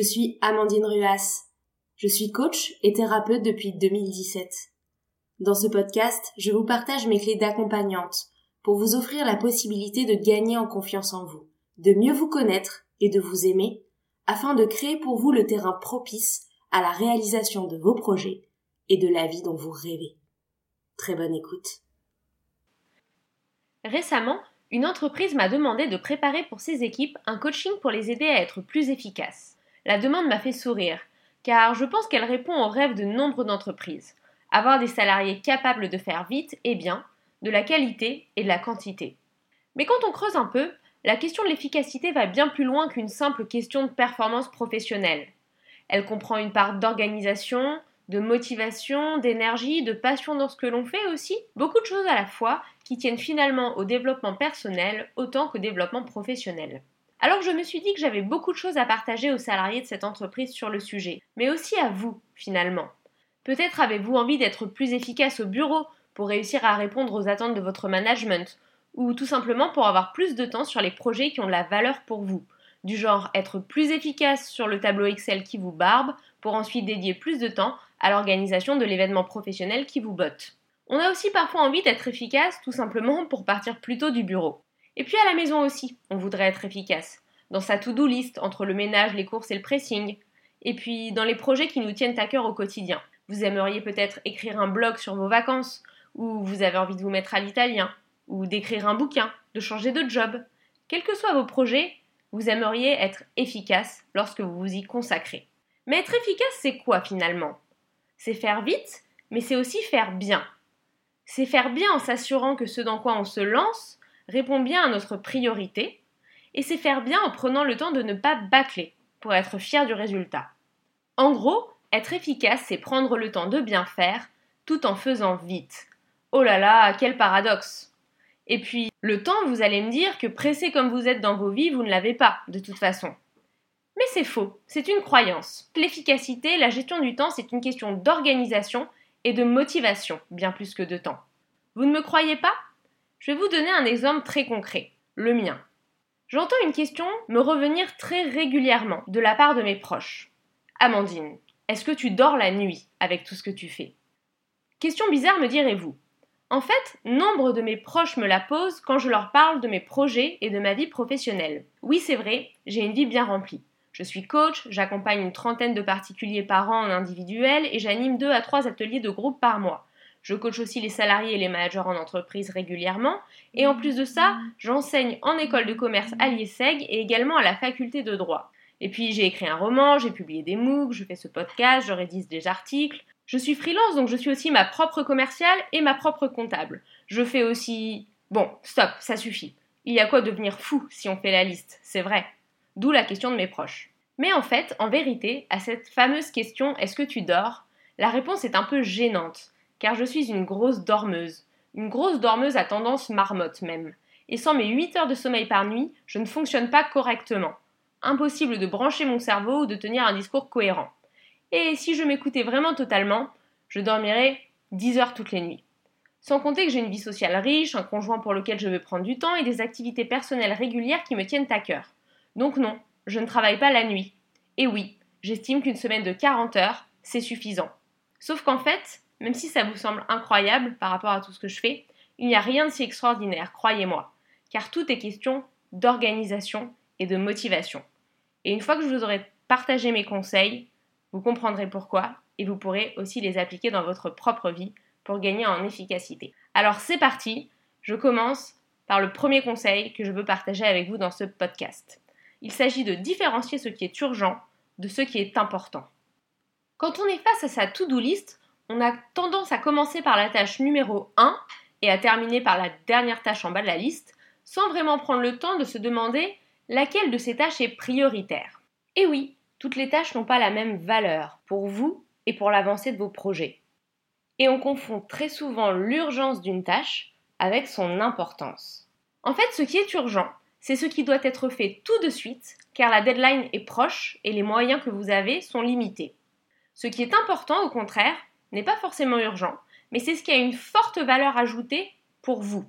Je suis Amandine Ruas. Je suis coach et thérapeute depuis 2017. Dans ce podcast, je vous partage mes clés d'accompagnante pour vous offrir la possibilité de gagner en confiance en vous, de mieux vous connaître et de vous aimer, afin de créer pour vous le terrain propice à la réalisation de vos projets et de la vie dont vous rêvez. Très bonne écoute. Récemment, une entreprise m'a demandé de préparer pour ses équipes un coaching pour les aider à être plus efficaces. La demande m'a fait sourire, car je pense qu'elle répond au rêve de nombre d'entreprises. Avoir des salariés capables de faire vite et bien, de la qualité et de la quantité. Mais quand on creuse un peu, la question de l'efficacité va bien plus loin qu'une simple question de performance professionnelle. Elle comprend une part d'organisation, de motivation, d'énergie, de passion dans ce que l'on fait aussi, beaucoup de choses à la fois qui tiennent finalement au développement personnel autant qu'au développement professionnel. Alors je me suis dit que j'avais beaucoup de choses à partager aux salariés de cette entreprise sur le sujet, mais aussi à vous finalement. Peut-être avez-vous envie d'être plus efficace au bureau pour réussir à répondre aux attentes de votre management, ou tout simplement pour avoir plus de temps sur les projets qui ont de la valeur pour vous, du genre être plus efficace sur le tableau Excel qui vous barbe, pour ensuite dédier plus de temps à l'organisation de l'événement professionnel qui vous botte. On a aussi parfois envie d'être efficace tout simplement pour partir plus tôt du bureau. Et puis à la maison aussi, on voudrait être efficace. Dans sa to-do list, entre le ménage, les courses et le pressing. Et puis dans les projets qui nous tiennent à cœur au quotidien. Vous aimeriez peut-être écrire un blog sur vos vacances, ou vous avez envie de vous mettre à l'italien, ou d'écrire un bouquin, de changer de job. Quels que soient vos projets, vous aimeriez être efficace lorsque vous vous y consacrez. Mais être efficace, c'est quoi finalement? C'est faire vite, mais c'est aussi faire bien. C'est faire bien en s'assurant que ce dans quoi on se lance répond bien à notre priorité, et c'est faire bien en prenant le temps de ne pas bâcler pour être fier du résultat. En gros, être efficace, c'est prendre le temps de bien faire tout en faisant vite. Oh là là, quel paradoxe Et puis, le temps, vous allez me dire que pressé comme vous êtes dans vos vies, vous ne l'avez pas, de toute façon. Mais c'est faux, c'est une croyance. L'efficacité, la gestion du temps, c'est une question d'organisation et de motivation, bien plus que de temps. Vous ne me croyez pas? Je vais vous donner un exemple très concret, le mien. J'entends une question me revenir très régulièrement de la part de mes proches. Amandine, est-ce que tu dors la nuit avec tout ce que tu fais? Question bizarre me direz-vous. En fait, nombre de mes proches me la posent quand je leur parle de mes projets et de ma vie professionnelle. Oui, c'est vrai, j'ai une vie bien remplie. Je suis coach, j'accompagne une trentaine de particuliers par an en individuel et j'anime deux à trois ateliers de groupe par mois. Je coach aussi les salariés et les managers en entreprise régulièrement. Et en plus de ça, j'enseigne en école de commerce à l'IESEG et également à la faculté de droit. Et puis j'ai écrit un roman, j'ai publié des MOOC, je fais ce podcast, je rédige des articles. Je suis freelance, donc je suis aussi ma propre commerciale et ma propre comptable. Je fais aussi... Bon, stop, ça suffit. Il y a quoi devenir fou si on fait la liste, c'est vrai. D'où la question de mes proches. Mais en fait, en vérité, à cette fameuse question est-ce que tu dors? La réponse est un peu gênante, car je suis une grosse dormeuse. Une grosse dormeuse à tendance marmotte même. Et sans mes 8 heures de sommeil par nuit, je ne fonctionne pas correctement. Impossible de brancher mon cerveau ou de tenir un discours cohérent. Et si je m'écoutais vraiment totalement, je dormirais 10 heures toutes les nuits. Sans compter que j'ai une vie sociale riche, un conjoint pour lequel je veux prendre du temps et des activités personnelles régulières qui me tiennent à cœur. Donc non, je ne travaille pas la nuit. Et oui, j'estime qu'une semaine de 40 heures, c'est suffisant. Sauf qu'en fait, même si ça vous semble incroyable par rapport à tout ce que je fais, il n'y a rien de si extraordinaire, croyez-moi, car tout est question d'organisation et de motivation. Et une fois que je vous aurai partagé mes conseils, vous comprendrez pourquoi et vous pourrez aussi les appliquer dans votre propre vie pour gagner en efficacité. Alors c'est parti, je commence par le premier conseil que je veux partager avec vous dans ce podcast il s'agit de différencier ce qui est urgent de ce qui est important. Quand on est face à sa to-do list, on a tendance à commencer par la tâche numéro 1 et à terminer par la dernière tâche en bas de la liste, sans vraiment prendre le temps de se demander laquelle de ces tâches est prioritaire. Et oui, toutes les tâches n'ont pas la même valeur pour vous et pour l'avancée de vos projets. Et on confond très souvent l'urgence d'une tâche avec son importance. En fait, ce qui est urgent, c'est ce qui doit être fait tout de suite, car la deadline est proche et les moyens que vous avez sont limités. Ce qui est important, au contraire, n'est pas forcément urgent, mais c'est ce qui a une forte valeur ajoutée pour vous.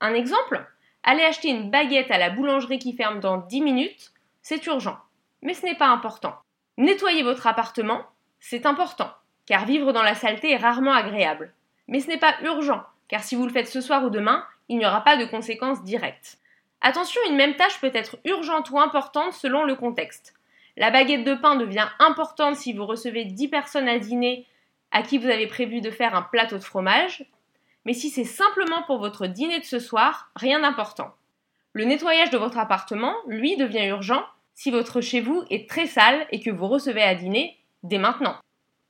Un exemple Aller acheter une baguette à la boulangerie qui ferme dans 10 minutes, c'est urgent, mais ce n'est pas important. Nettoyer votre appartement, c'est important, car vivre dans la saleté est rarement agréable. Mais ce n'est pas urgent, car si vous le faites ce soir ou demain, il n'y aura pas de conséquences directes. Attention, une même tâche peut être urgente ou importante selon le contexte. La baguette de pain devient importante si vous recevez 10 personnes à dîner à qui vous avez prévu de faire un plateau de fromage, mais si c'est simplement pour votre dîner de ce soir, rien d'important. Le nettoyage de votre appartement, lui, devient urgent si votre chez vous est très sale et que vous recevez à dîner dès maintenant.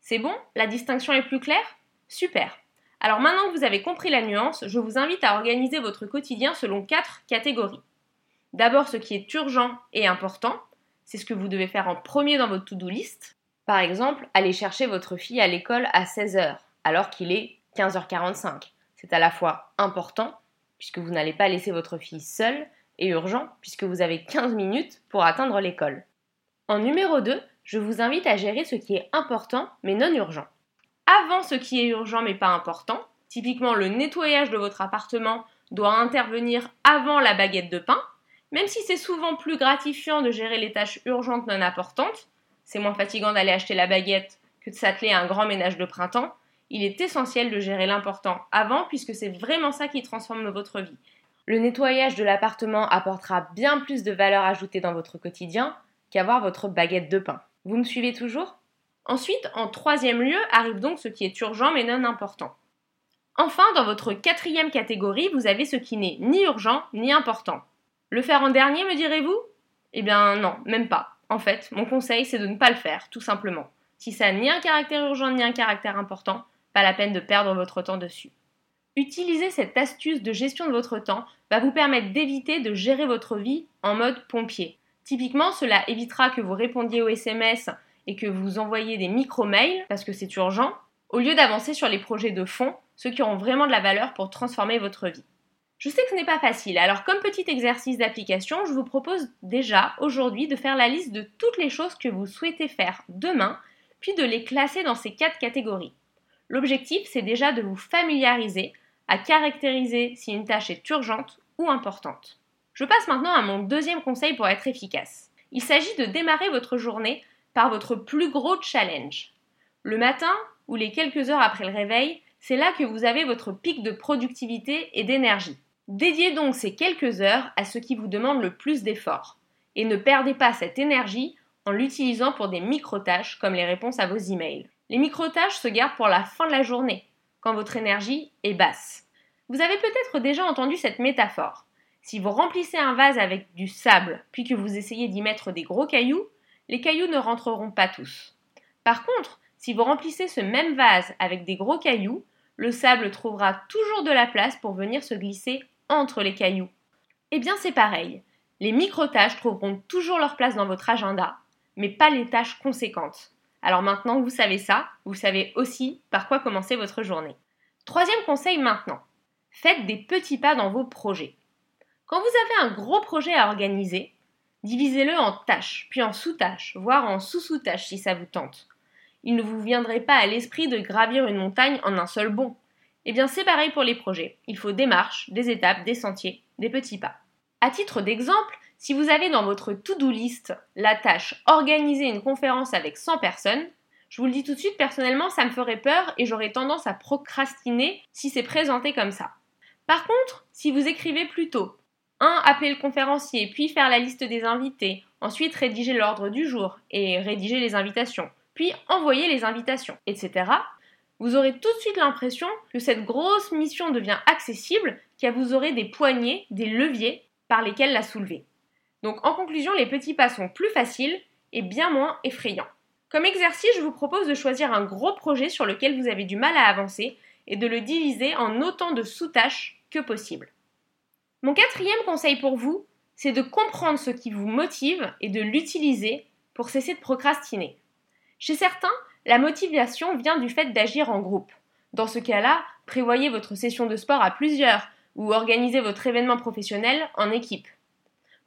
C'est bon? La distinction est plus claire? Super. Alors maintenant que vous avez compris la nuance, je vous invite à organiser votre quotidien selon quatre catégories. D'abord ce qui est urgent et important, c'est ce que vous devez faire en premier dans votre to-do list. Par exemple, aller chercher votre fille à l'école à 16h alors qu'il est 15h45. C'est à la fois important puisque vous n'allez pas laisser votre fille seule et urgent puisque vous avez 15 minutes pour atteindre l'école. En numéro 2, je vous invite à gérer ce qui est important mais non urgent. Avant ce qui est urgent mais pas important, typiquement le nettoyage de votre appartement doit intervenir avant la baguette de pain, même si c'est souvent plus gratifiant de gérer les tâches urgentes non importantes, c'est moins fatigant d'aller acheter la baguette que de s'atteler à un grand ménage de printemps, il est essentiel de gérer l'important avant puisque c'est vraiment ça qui transforme votre vie. Le nettoyage de l'appartement apportera bien plus de valeur ajoutée dans votre quotidien qu'avoir votre baguette de pain. Vous me suivez toujours? Ensuite, en troisième lieu, arrive donc ce qui est urgent mais non important. Enfin, dans votre quatrième catégorie, vous avez ce qui n'est ni urgent ni important. Le faire en dernier, me direz-vous? Eh bien non, même pas. En fait, mon conseil, c'est de ne pas le faire, tout simplement. Si ça n'a ni un caractère urgent ni un caractère important, pas la peine de perdre votre temps dessus. Utiliser cette astuce de gestion de votre temps va vous permettre d'éviter de gérer votre vie en mode pompier. Typiquement, cela évitera que vous répondiez aux SMS et que vous envoyez des micro-mails parce que c'est urgent, au lieu d'avancer sur les projets de fond, ceux qui auront vraiment de la valeur pour transformer votre vie. Je sais que ce n'est pas facile, alors comme petit exercice d'application, je vous propose déjà aujourd'hui de faire la liste de toutes les choses que vous souhaitez faire demain, puis de les classer dans ces quatre catégories. L'objectif, c'est déjà de vous familiariser à caractériser si une tâche est urgente ou importante. Je passe maintenant à mon deuxième conseil pour être efficace. Il s'agit de démarrer votre journée par votre plus gros challenge. Le matin ou les quelques heures après le réveil, c'est là que vous avez votre pic de productivité et d'énergie. Dédiez donc ces quelques heures à ce qui vous demande le plus d'efforts. Et ne perdez pas cette énergie en l'utilisant pour des micro-tâches comme les réponses à vos emails. Les micro-tâches se gardent pour la fin de la journée, quand votre énergie est basse. Vous avez peut-être déjà entendu cette métaphore. Si vous remplissez un vase avec du sable, puis que vous essayez d'y mettre des gros cailloux, les cailloux ne rentreront pas tous. Par contre, si vous remplissez ce même vase avec des gros cailloux, le sable trouvera toujours de la place pour venir se glisser entre les cailloux. Eh bien c'est pareil. Les micro-tâches trouveront toujours leur place dans votre agenda, mais pas les tâches conséquentes. Alors maintenant que vous savez ça, vous savez aussi par quoi commencer votre journée. Troisième conseil maintenant. Faites des petits pas dans vos projets. Quand vous avez un gros projet à organiser, Divisez-le en tâches, puis en sous-tâches, voire en sous-sous-tâches si ça vous tente. Il ne vous viendrait pas à l'esprit de gravir une montagne en un seul bond. Eh bien, c'est pareil pour les projets. Il faut des marches, des étapes, des sentiers, des petits pas. À titre d'exemple, si vous avez dans votre to-do list la tâche organiser une conférence avec 100 personnes, je vous le dis tout de suite, personnellement, ça me ferait peur et j'aurais tendance à procrastiner si c'est présenté comme ça. Par contre, si vous écrivez plutôt 1. Appeler le conférencier, puis faire la liste des invités. Ensuite, rédiger l'ordre du jour et rédiger les invitations. Puis envoyer les invitations, etc. Vous aurez tout de suite l'impression que cette grosse mission devient accessible, car vous aurez des poignées, des leviers par lesquels la soulever. Donc en conclusion, les petits pas sont plus faciles et bien moins effrayants. Comme exercice, je vous propose de choisir un gros projet sur lequel vous avez du mal à avancer et de le diviser en autant de sous-tâches que possible. Mon quatrième conseil pour vous, c'est de comprendre ce qui vous motive et de l'utiliser pour cesser de procrastiner. Chez certains, la motivation vient du fait d'agir en groupe. Dans ce cas-là, prévoyez votre session de sport à plusieurs ou organisez votre événement professionnel en équipe.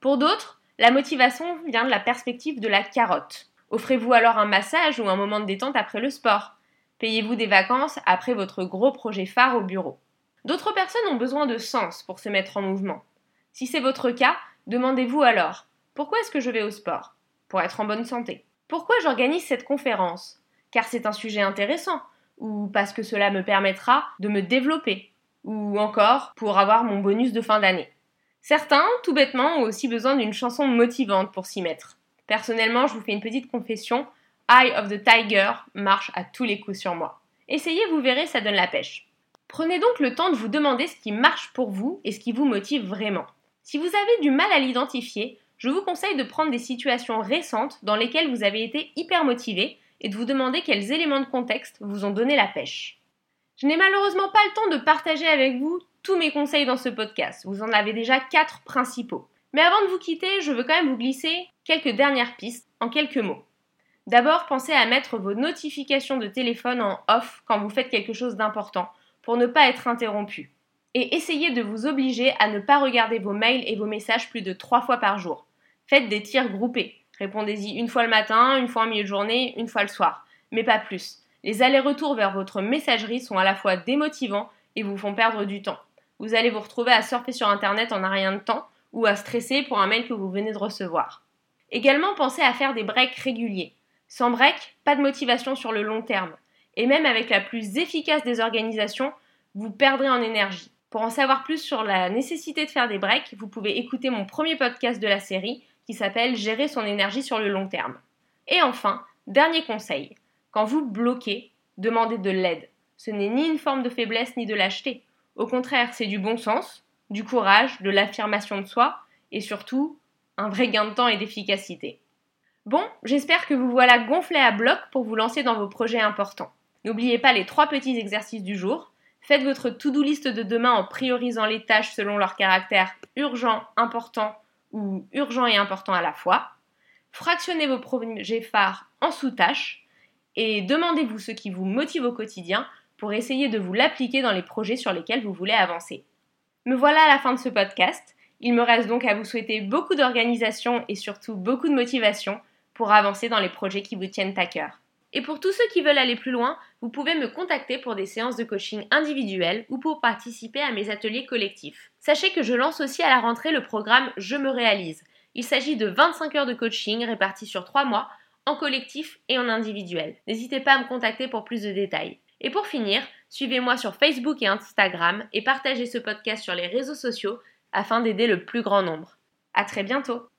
Pour d'autres, la motivation vient de la perspective de la carotte. Offrez-vous alors un massage ou un moment de détente après le sport. Payez-vous des vacances après votre gros projet phare au bureau. D'autres personnes ont besoin de sens pour se mettre en mouvement. Si c'est votre cas, demandez-vous alors pourquoi est-ce que je vais au sport? Pour être en bonne santé. Pourquoi j'organise cette conférence? Car c'est un sujet intéressant, ou parce que cela me permettra de me développer, ou encore pour avoir mon bonus de fin d'année. Certains, tout bêtement, ont aussi besoin d'une chanson motivante pour s'y mettre. Personnellement, je vous fais une petite confession, Eye of the Tiger marche à tous les coups sur moi. Essayez, vous verrez, ça donne la pêche. Prenez donc le temps de vous demander ce qui marche pour vous et ce qui vous motive vraiment. Si vous avez du mal à l'identifier, je vous conseille de prendre des situations récentes dans lesquelles vous avez été hyper motivé et de vous demander quels éléments de contexte vous ont donné la pêche. Je n'ai malheureusement pas le temps de partager avec vous tous mes conseils dans ce podcast. Vous en avez déjà quatre principaux. Mais avant de vous quitter, je veux quand même vous glisser quelques dernières pistes en quelques mots. D'abord, pensez à mettre vos notifications de téléphone en off quand vous faites quelque chose d'important pour ne pas être interrompu. Et essayez de vous obliger à ne pas regarder vos mails et vos messages plus de trois fois par jour. Faites des tirs groupés. Répondez-y une fois le matin, une fois en milieu de journée, une fois le soir. Mais pas plus. Les allers-retours vers votre messagerie sont à la fois démotivants et vous font perdre du temps. Vous allez vous retrouver à surfer sur Internet en un rien de temps ou à stresser pour un mail que vous venez de recevoir. Également, pensez à faire des breaks réguliers. Sans break, pas de motivation sur le long terme. Et même avec la plus efficace des organisations, vous perdrez en énergie. Pour en savoir plus sur la nécessité de faire des breaks, vous pouvez écouter mon premier podcast de la série qui s'appelle Gérer son énergie sur le long terme. Et enfin, dernier conseil, quand vous bloquez, demandez de l'aide. Ce n'est ni une forme de faiblesse ni de lâcheté. Au contraire, c'est du bon sens, du courage, de l'affirmation de soi et surtout un vrai gain de temps et d'efficacité. Bon, j'espère que vous voilà gonflé à bloc pour vous lancer dans vos projets importants. N'oubliez pas les trois petits exercices du jour. Faites votre to-do list de demain en priorisant les tâches selon leur caractère urgent, important ou urgent et important à la fois. Fractionnez vos projets phares en sous-tâches et demandez-vous ce qui vous motive au quotidien pour essayer de vous l'appliquer dans les projets sur lesquels vous voulez avancer. Me voilà à la fin de ce podcast. Il me reste donc à vous souhaiter beaucoup d'organisation et surtout beaucoup de motivation pour avancer dans les projets qui vous tiennent à cœur. Et pour tous ceux qui veulent aller plus loin, vous pouvez me contacter pour des séances de coaching individuelles ou pour participer à mes ateliers collectifs. Sachez que je lance aussi à la rentrée le programme Je me réalise. Il s'agit de 25 heures de coaching réparties sur 3 mois, en collectif et en individuel. N'hésitez pas à me contacter pour plus de détails. Et pour finir, suivez-moi sur Facebook et Instagram et partagez ce podcast sur les réseaux sociaux afin d'aider le plus grand nombre. À très bientôt!